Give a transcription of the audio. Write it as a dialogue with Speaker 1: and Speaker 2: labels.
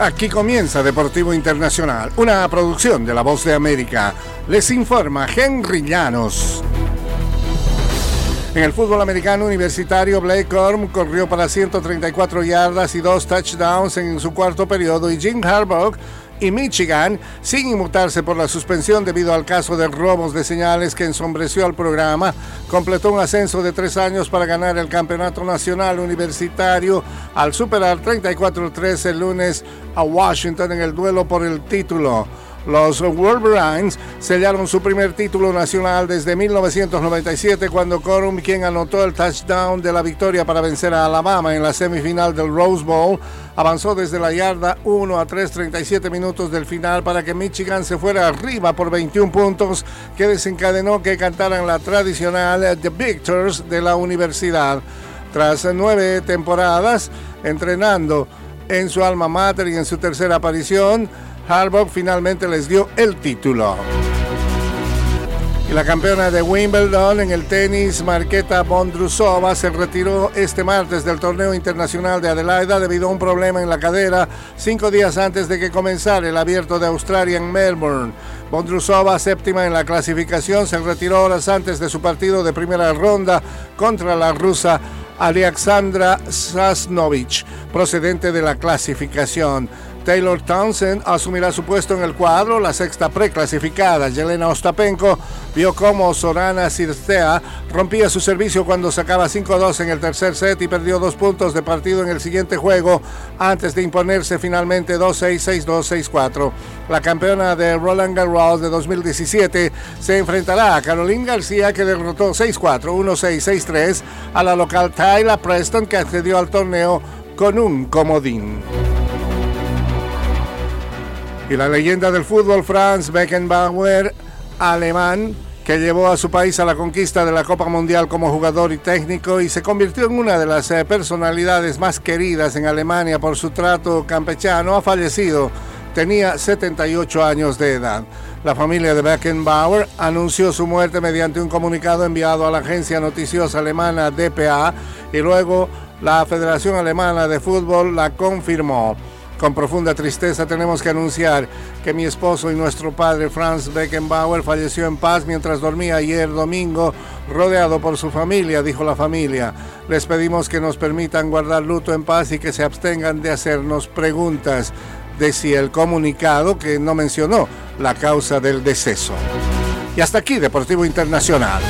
Speaker 1: Aquí comienza Deportivo Internacional, una producción de La Voz de América. Les informa Henry Llanos. En el fútbol americano universitario, Blake Orm corrió para 134 yardas y dos touchdowns en su cuarto periodo y Jim Harbaugh y Michigan, sin inmutarse por la suspensión debido al caso de robos de señales que ensombreció al programa, completó un ascenso de tres años para ganar el Campeonato Nacional Universitario al superar 34-3 el lunes a Washington en el duelo por el título. Los Wolverines sellaron su primer título nacional desde 1997 cuando Corum, quien anotó el touchdown de la victoria para vencer a Alabama en la semifinal del Rose Bowl, avanzó desde la yarda 1 a 3, 37 minutos del final para que Michigan se fuera arriba por 21 puntos que desencadenó que cantaran la tradicional The Victors de la universidad. Tras nueve temporadas entrenando en su alma mater y en su tercera aparición, Harbaugh finalmente les dio el título. Y la campeona de Wimbledon en el tenis, Marqueta Bondrusova, se retiró este martes del torneo internacional de Adelaida debido a un problema en la cadera cinco días antes de que comenzara el abierto de Australia en Melbourne. Bondrusova, séptima en la clasificación, se retiró horas antes de su partido de primera ronda contra la rusa Alexandra Sasnovich, procedente de la clasificación. Taylor Townsend asumirá su puesto en el cuadro, la sexta preclasificada. Yelena Ostapenko vio cómo Sorana Cirstea rompía su servicio cuando sacaba 5-2 en el tercer set y perdió dos puntos de partido en el siguiente juego antes de imponerse finalmente 2-6, 6-2, 6-4. La campeona de Roland Garros de 2017 se enfrentará a Caroline García que derrotó 6-4, 1-6, 6-3 a la local Tyler Preston que accedió al torneo con un comodín. Y la leyenda del fútbol, Franz Beckenbauer, alemán, que llevó a su país a la conquista de la Copa Mundial como jugador y técnico y se convirtió en una de las eh, personalidades más queridas en Alemania por su trato campechano, ha fallecido. Tenía 78 años de edad. La familia de Beckenbauer anunció su muerte mediante un comunicado enviado a la agencia noticiosa alemana DPA y luego la Federación Alemana de Fútbol la confirmó. Con profunda tristeza tenemos que anunciar que mi esposo y nuestro padre Franz Beckenbauer falleció en paz mientras dormía ayer domingo rodeado por su familia, dijo la familia. Les pedimos que nos permitan guardar luto en paz y que se abstengan de hacernos preguntas, decía el comunicado que no mencionó la causa del deceso. Y hasta aquí, Deportivo Internacional.